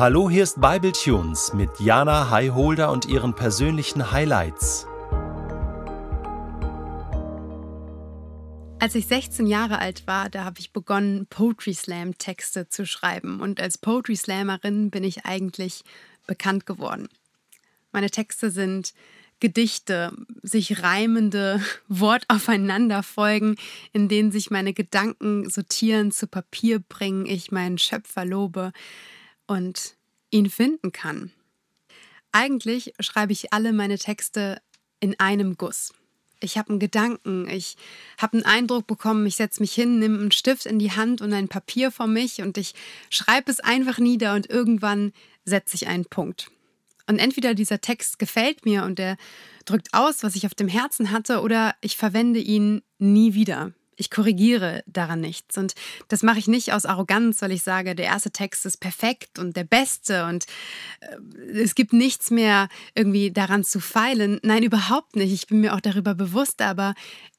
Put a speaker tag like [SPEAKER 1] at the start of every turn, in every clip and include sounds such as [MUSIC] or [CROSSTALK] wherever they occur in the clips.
[SPEAKER 1] Hallo, hier ist Bible Tunes mit Jana Highholder und ihren persönlichen Highlights.
[SPEAKER 2] Als ich 16 Jahre alt war, da habe ich begonnen, Poetry Slam Texte zu schreiben. Und als Poetry Slammerin bin ich eigentlich bekannt geworden. Meine Texte sind Gedichte, sich reimende [LAUGHS] Wortaufeinanderfolgen, in denen sich meine Gedanken sortieren, zu Papier bringen, ich meinen Schöpfer lobe und ihn finden kann. Eigentlich schreibe ich alle meine Texte in einem Guss. Ich habe einen Gedanken, ich habe einen Eindruck bekommen, ich setze mich hin, nehme einen Stift in die Hand und ein Papier vor mich und ich schreibe es einfach nieder und irgendwann setze ich einen Punkt. Und entweder dieser Text gefällt mir und er drückt aus, was ich auf dem Herzen hatte, oder ich verwende ihn nie wieder ich korrigiere daran nichts. Und das mache ich nicht aus Arroganz, weil ich sage, der erste Text ist perfekt und der beste und äh, es gibt nichts mehr irgendwie daran zu feilen. Nein, überhaupt nicht. Ich bin mir auch darüber bewusst, aber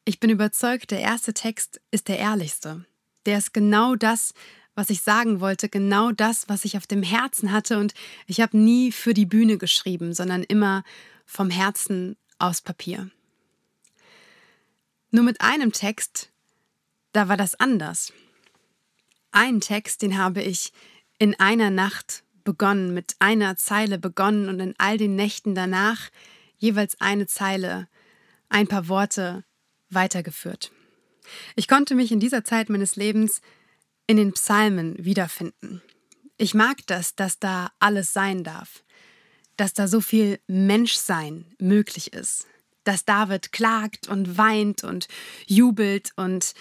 [SPEAKER 2] ich bin überzeugt, der erste Text ist der ehrlichste. Der ist genau das, was ich sagen wollte, genau das, was ich auf dem Herzen hatte. Und ich habe nie für die Bühne geschrieben, sondern immer vom Herzen aus Papier. Nur mit einem Text da war das anders. Einen Text, den habe ich in einer Nacht begonnen, mit einer Zeile begonnen und in all den Nächten danach jeweils eine Zeile, ein paar Worte weitergeführt. Ich konnte mich in dieser Zeit meines Lebens in den Psalmen wiederfinden. Ich mag das, dass da alles sein darf, dass da so viel Menschsein möglich ist, dass David klagt und weint und jubelt und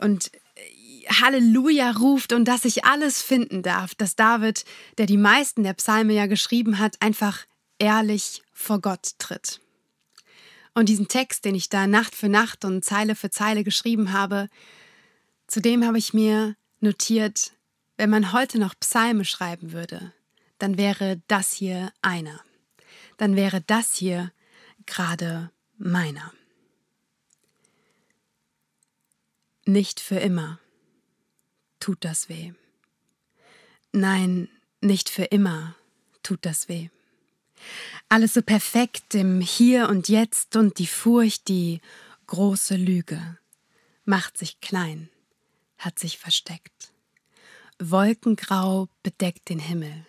[SPEAKER 2] und äh, Halleluja ruft und dass ich alles finden darf, dass David, der die meisten der Psalme ja geschrieben hat, einfach ehrlich vor Gott tritt. Und diesen Text, den ich da Nacht für Nacht und Zeile für Zeile geschrieben habe, zudem habe ich mir notiert, wenn man heute noch Psalme schreiben würde, dann wäre das hier einer. Dann wäre das hier gerade meiner. Nicht für immer tut das weh. Nein, nicht für immer tut das weh. Alles so perfekt im Hier und Jetzt und die Furcht, die große Lüge, macht sich klein, hat sich versteckt. Wolkengrau bedeckt den Himmel,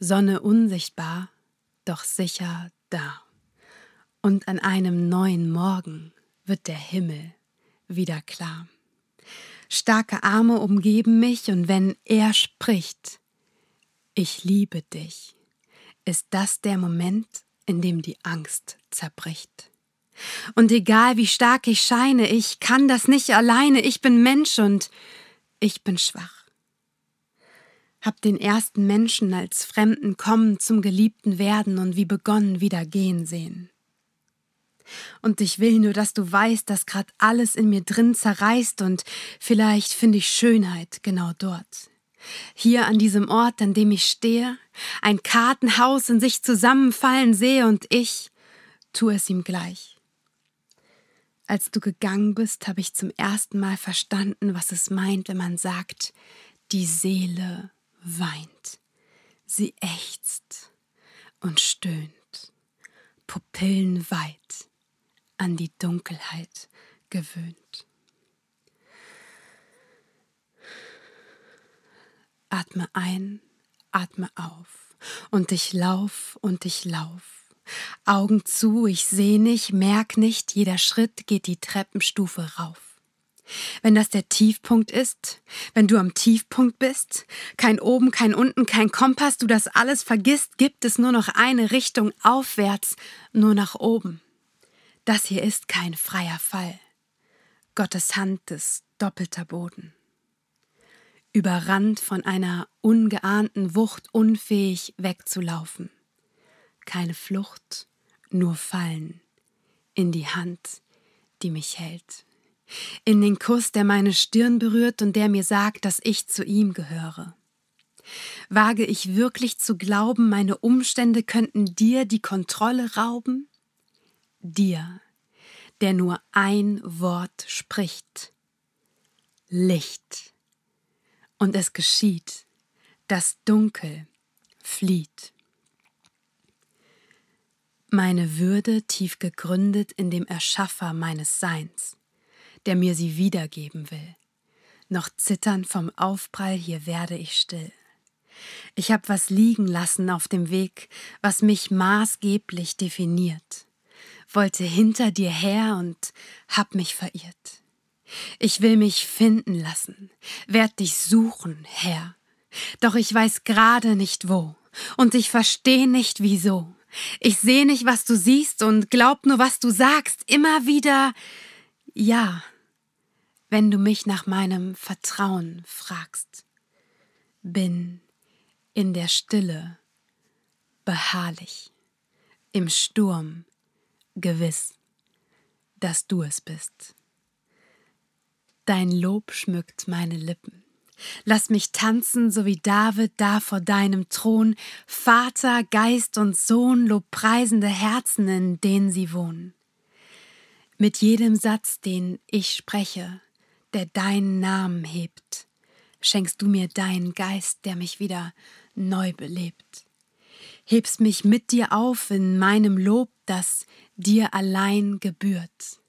[SPEAKER 2] Sonne unsichtbar, doch sicher da. Und an einem neuen Morgen wird der Himmel wieder klar. Starke Arme umgeben mich und wenn er spricht, ich liebe dich, ist das der Moment, in dem die Angst zerbricht. Und egal wie stark ich scheine, ich kann das nicht alleine, ich bin Mensch und ich bin schwach. Hab den ersten Menschen als Fremden kommen zum Geliebten werden und wie begonnen wieder gehen sehen. Und ich will nur, dass du weißt, dass grad alles in mir drin zerreißt und vielleicht finde ich Schönheit genau dort. Hier an diesem Ort, an dem ich stehe, ein Kartenhaus in sich zusammenfallen sehe und ich tu es ihm gleich. Als du gegangen bist, habe ich zum ersten Mal verstanden, was es meint, wenn man sagt, die Seele weint. Sie ächzt und stöhnt, Pupillen weit an die Dunkelheit gewöhnt. Atme ein, atme auf und ich lauf und ich lauf. Augen zu, ich seh nicht, merk nicht, jeder Schritt geht die Treppenstufe rauf. Wenn das der Tiefpunkt ist, wenn du am Tiefpunkt bist, kein oben, kein unten, kein Kompass, du das alles vergisst, gibt es nur noch eine Richtung aufwärts, nur nach oben. Das hier ist kein freier Fall. Gottes Hand ist doppelter Boden. Überrannt von einer ungeahnten Wucht, unfähig wegzulaufen. Keine Flucht, nur Fallen. In die Hand, die mich hält. In den Kuss, der meine Stirn berührt und der mir sagt, dass ich zu ihm gehöre. Wage ich wirklich zu glauben, meine Umstände könnten dir die Kontrolle rauben? Dir, der nur ein Wort spricht. Licht. Und es geschieht. Das Dunkel flieht. Meine Würde tief gegründet in dem Erschaffer meines Seins, der mir sie wiedergeben will. Noch zitternd vom Aufprall, hier werde ich still. Ich hab was liegen lassen auf dem Weg, was mich maßgeblich definiert. Wollte hinter dir her und hab mich verirrt. Ich will mich finden lassen, werd dich suchen, Herr. Doch ich weiß gerade nicht wo, und ich versteh nicht wieso. Ich seh nicht, was du siehst und glaub nur, was du sagst, immer wieder ja, wenn du mich nach meinem Vertrauen fragst. Bin in der Stille beharrlich, im Sturm gewiss, dass du es bist. Dein Lob schmückt meine Lippen. Lass mich tanzen, so wie David da vor deinem Thron, Vater, Geist und Sohn, lobpreisende Herzen, in denen sie wohnen. Mit jedem Satz, den ich spreche, der deinen Namen hebt, schenkst du mir deinen Geist, der mich wieder neu belebt. Hebst mich mit dir auf in meinem Lob, das dir allein gebührt.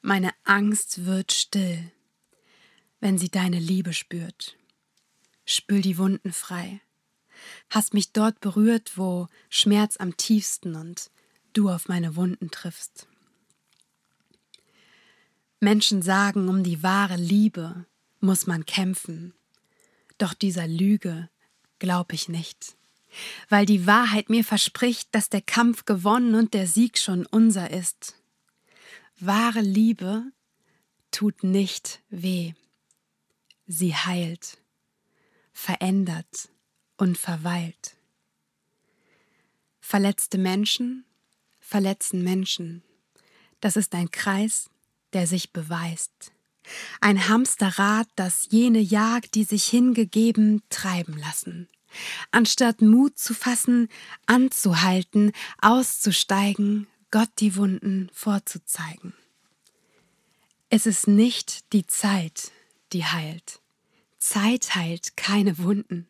[SPEAKER 2] Meine Angst wird still, wenn sie deine Liebe spürt. Spül die Wunden frei. Hast mich dort berührt, wo Schmerz am tiefsten und du auf meine Wunden triffst. Menschen sagen, um die wahre Liebe muss man kämpfen. Doch dieser Lüge glaub ich nicht, weil die Wahrheit mir verspricht, dass der Kampf gewonnen und der Sieg schon unser ist. Wahre Liebe tut nicht weh. Sie heilt, verändert und verweilt. Verletzte Menschen verletzen Menschen. Das ist ein Kreis, der sich beweist. Ein Hamsterrad, das jene jagt, die sich hingegeben treiben lassen. Anstatt Mut zu fassen, anzuhalten, auszusteigen, Gott die Wunden vorzuzeigen. Es ist nicht die Zeit, die heilt. Zeit heilt keine Wunden.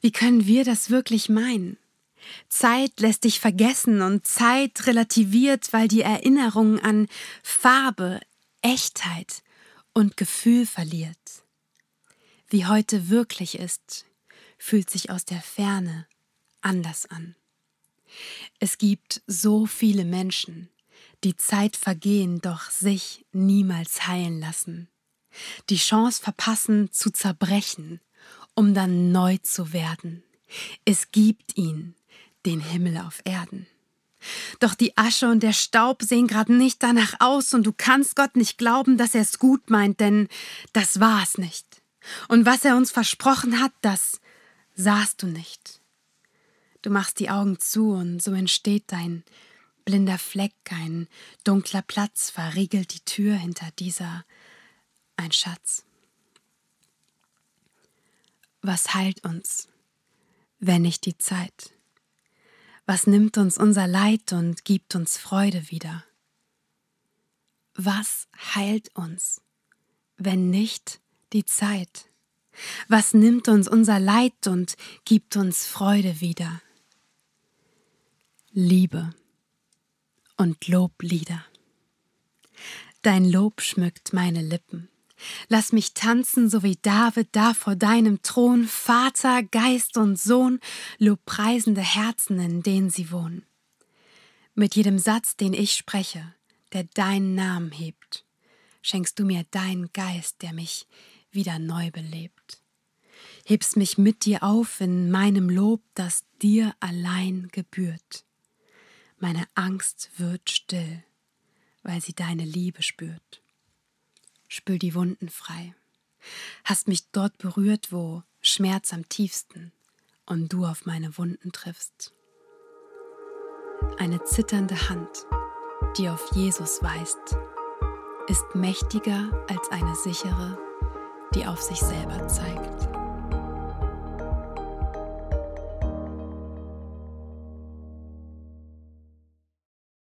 [SPEAKER 2] Wie können wir das wirklich meinen? Zeit lässt dich vergessen und Zeit relativiert, weil die Erinnerung an Farbe, Echtheit und Gefühl verliert. Wie heute wirklich ist, fühlt sich aus der Ferne anders an. Es gibt so viele Menschen, die Zeit vergehen, doch sich niemals heilen lassen, die Chance verpassen zu zerbrechen, um dann neu zu werden. Es gibt ihn, den Himmel auf Erden. Doch die Asche und der Staub sehen gerade nicht danach aus und du kannst Gott nicht glauben, dass er es gut meint, denn das war es nicht. Und was er uns versprochen hat, das sahst du nicht. Du machst die Augen zu und so entsteht dein blinder Fleck, ein dunkler Platz verriegelt die Tür hinter dieser ein Schatz. Was heilt uns, wenn nicht die Zeit? Was nimmt uns unser Leid und gibt uns Freude wieder? Was heilt uns, wenn nicht die Zeit? Was nimmt uns unser Leid und gibt uns Freude wieder? Liebe und Loblieder. Dein Lob schmückt meine Lippen. Lass mich tanzen, so wie David da vor deinem Thron, Vater, Geist und Sohn, lobpreisende Herzen, in denen sie wohnen. Mit jedem Satz, den ich spreche, der deinen Namen hebt, schenkst du mir deinen Geist, der mich wieder neu belebt. Hebst mich mit dir auf in meinem Lob, das dir allein gebührt. Meine Angst wird still, weil sie deine Liebe spürt spül die Wunden frei. Hast mich dort berührt, wo Schmerz am tiefsten und du auf meine Wunden triffst. Eine zitternde Hand, die auf Jesus weist, ist mächtiger als eine sichere, die auf sich selber zeigt.